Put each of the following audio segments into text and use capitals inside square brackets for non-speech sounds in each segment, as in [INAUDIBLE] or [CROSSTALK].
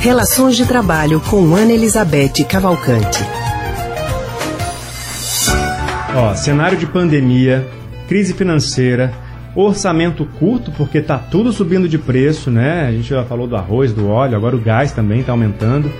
Relações de Trabalho com Ana Elizabeth Cavalcante. Ó, cenário de pandemia, crise financeira, orçamento curto, porque tá tudo subindo de preço, né? A gente já falou do arroz, do óleo, agora o gás também está aumentando.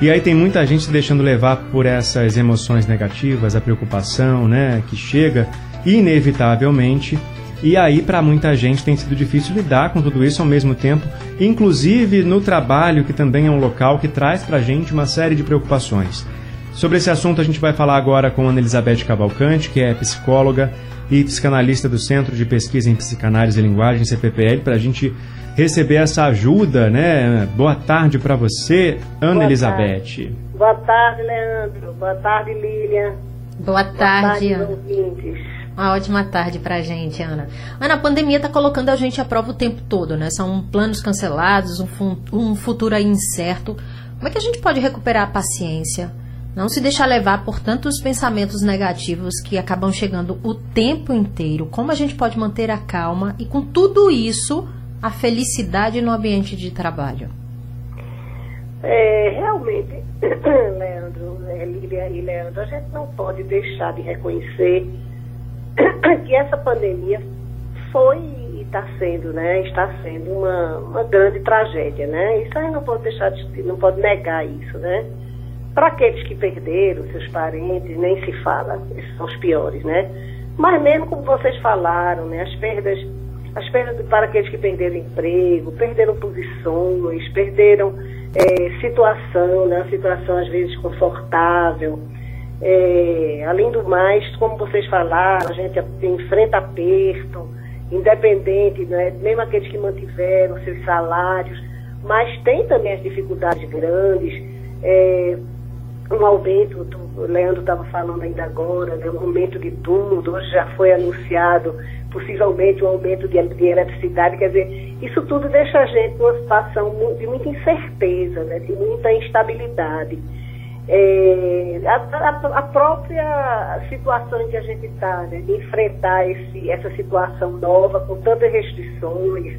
E aí tem muita gente se deixando levar por essas emoções negativas, a preocupação, né, que chega inevitavelmente. E aí para muita gente tem sido difícil lidar com tudo isso ao mesmo tempo, inclusive no trabalho, que também é um local que traz para a gente uma série de preocupações. Sobre esse assunto a gente vai falar agora com Ana Elizabeth Cavalcante, que é psicóloga e psicanalista do Centro de Pesquisa em Psicanálise e Linguagem, CPPL, para a gente receber essa ajuda, né? Boa tarde para você, Ana Boa Elizabeth. Tarde. Boa tarde, Leandro. Boa tarde, Lilian. Boa tarde, Boa tarde Uma ótima tarde pra gente, Ana. Ana, a pandemia está colocando a gente à prova o tempo todo, né? São planos cancelados, um, um futuro incerto. Como é que a gente pode recuperar a paciência? Não se deixar levar por tantos pensamentos negativos que acabam chegando o tempo inteiro. Como a gente pode manter a calma e, com tudo isso, a felicidade no ambiente de trabalho? É, realmente, [CLEARS THROAT] Leandro, é, Lília e Leandro, a gente não pode deixar de reconhecer que essa pandemia foi e está sendo, né? Está sendo uma, uma grande tragédia, né? Isso a gente não pode deixar de, não pode negar isso, né? Para aqueles que perderam seus parentes, nem se fala, esses são os piores, né? Mas mesmo como vocês falaram, né, as perdas, as perdas para aqueles que perderam emprego, perderam posições, perderam é, situação, né, situação às vezes confortável. É, além do mais, como vocês falaram, a gente enfrenta aperto, independente, né, mesmo aqueles que mantiveram seus salários, mas tem também as dificuldades grandes. É, um aumento, do, o Leandro estava falando ainda agora, né, um aumento de tudo, hoje já foi anunciado possivelmente um aumento de, de eletricidade, quer dizer, isso tudo deixa a gente numa situação de muita incerteza, né, de muita instabilidade. É, a, a, a, própria situação em que a gente está, né, de enfrentar esse, essa situação nova, com tantas restrições,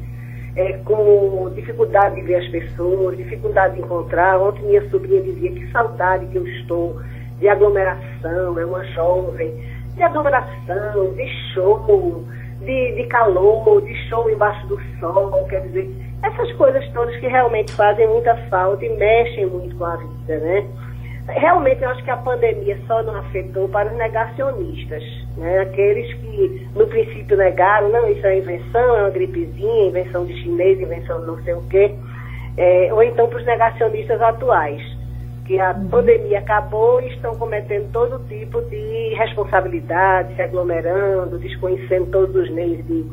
é, com dificuldade de ver as pessoas, dificuldade de encontrar. Ontem minha sobrinha dizia que saudade que eu estou de aglomeração, é uma jovem, de aglomeração, de show, de, de calor, de show embaixo do sol, quer dizer, essas coisas todas que realmente fazem muita falta e mexem muito com a vida, né? Realmente, eu acho que a pandemia só não afetou para os negacionistas, né? aqueles que no princípio negaram, não, isso é invenção, é uma gripezinha, invenção de chinês, invenção de não sei o quê, é, ou então para os negacionistas atuais, que a uhum. pandemia acabou e estão cometendo todo tipo de responsabilidade, se aglomerando, desconhecendo todos os meios de,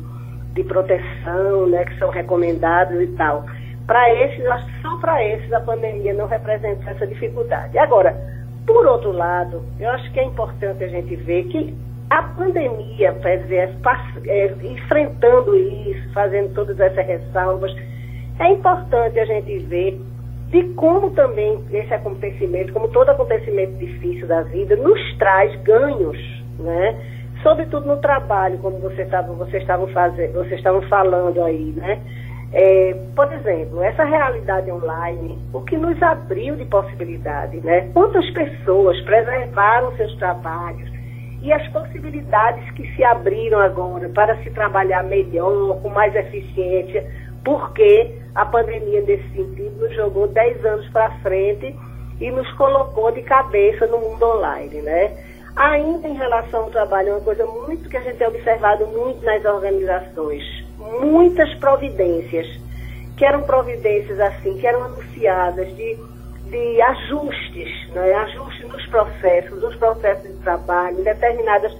de proteção né, que são recomendados e tal. Para esses, acho que só para esses a pandemia não representa essa dificuldade. Agora, por outro lado, eu acho que é importante a gente ver que a pandemia, dizer, é, enfrentando isso, fazendo todas essas ressalvas, é importante a gente ver de como também esse acontecimento, como todo acontecimento difícil da vida, nos traz ganhos, né? Sobretudo no trabalho, como estavam, vocês estavam fazendo, vocês estavam falando aí, né? É, por exemplo, essa realidade online, o que nos abriu de possibilidade, né? Quantas pessoas preservaram seus trabalhos e as possibilidades que se abriram agora para se trabalhar melhor, com mais eficiência, porque a pandemia, nesse sentido, nos jogou 10 anos para frente e nos colocou de cabeça no mundo online, né? Ainda em relação ao trabalho, é uma coisa muito que a gente tem observado muito nas organizações muitas providências, que eram providências assim, que eram anunciadas de, de ajustes, né? ajustes nos processos, nos processos de trabalho, determinadas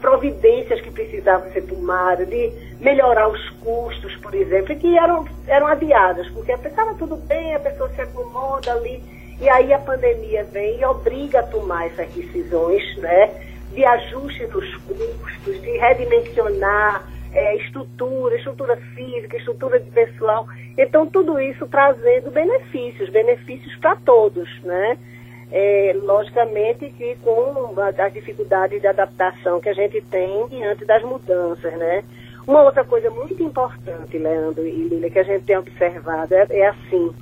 providências que precisavam ser tomadas, de melhorar os custos, por exemplo, que eram, eram adiadas, porque estava tudo bem, a pessoa se acomoda ali, e aí a pandemia vem e obriga a tomar essas decisões, né, de ajuste dos custos, de redimensionar é, estrutura, estrutura física, estrutura de pessoal. Então, tudo isso trazendo benefícios, benefícios para todos, né? É, logicamente que com as dificuldades de adaptação que a gente tem diante das mudanças, né? Uma outra coisa muito importante, Leandro e Lília, que a gente tem observado é, é assim,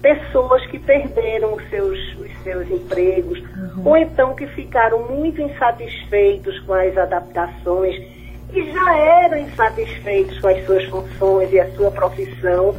pessoas que perderam os seus, os seus empregos, uhum. ou então que ficaram muito insatisfeitos com as adaptações e já eram insatisfeitos com as suas funções e a sua profissão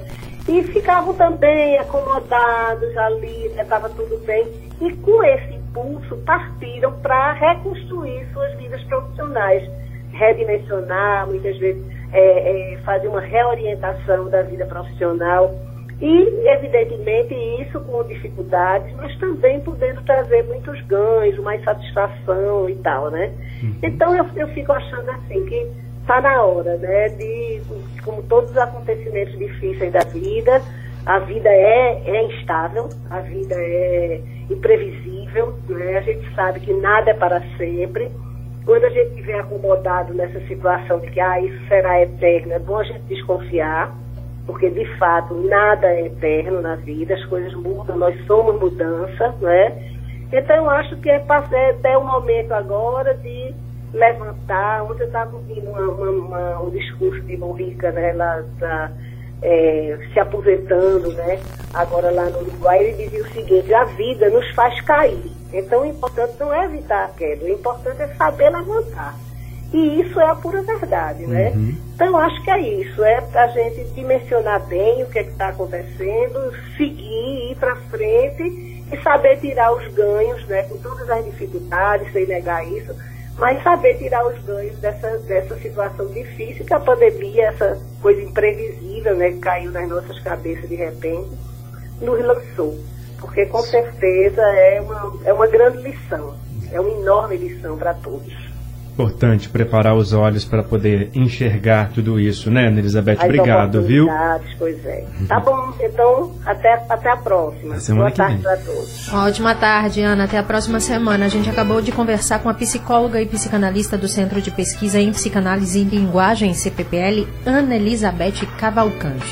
e ficavam também acomodados ali, estava né, tudo bem. E com esse impulso partiram para reconstruir suas vidas profissionais, redimensionar, muitas vezes é, é, fazer uma reorientação da vida profissional. E, evidentemente, isso com dificuldades, mas também podendo trazer muitos ganhos, mais satisfação e tal, né? Uhum. Então, eu, eu fico achando assim que está na hora, né? De, como todos os acontecimentos difíceis da vida, a vida é, é instável, a vida é imprevisível, né? A gente sabe que nada é para sempre. Quando a gente estiver acomodado nessa situação de que ah, isso será eterno, é bom a gente desconfiar porque de fato nada é eterno na vida, as coisas mudam, nós somos mudança, né? Então eu acho que é, é até o momento agora de levantar. Ontem eu estava ouvindo uma, uma, uma, um discurso de Morica, né? Ela está é, se aposentando, né? Agora lá no Uruguai, ele dizia o seguinte, a vida nos faz cair. Então o importante não é evitar a queda, o importante é saber levantar. E isso é a pura verdade, né? Uhum. Então, eu acho que é isso, é a gente dimensionar bem o que é está acontecendo, seguir, ir para frente e saber tirar os ganhos, né? Com todas as dificuldades, sem negar isso, mas saber tirar os ganhos dessa, dessa situação difícil que a pandemia, essa coisa imprevisível, né? Que caiu nas nossas cabeças de repente, nos lançou. Porque, com certeza, é uma, é uma grande lição, é uma enorme lição para todos. Importante preparar os olhos para poder enxergar tudo isso, né, Elizabeth? As Obrigado, viu? Pois é. Tá bom, então até, até a próxima. A Boa tarde para todos. Ótima tarde, Ana. Até a próxima semana. A gente acabou de conversar com a psicóloga e psicanalista do Centro de Pesquisa em Psicanálise e Linguagem, CPPL, Ana Elizabeth Cavalcante.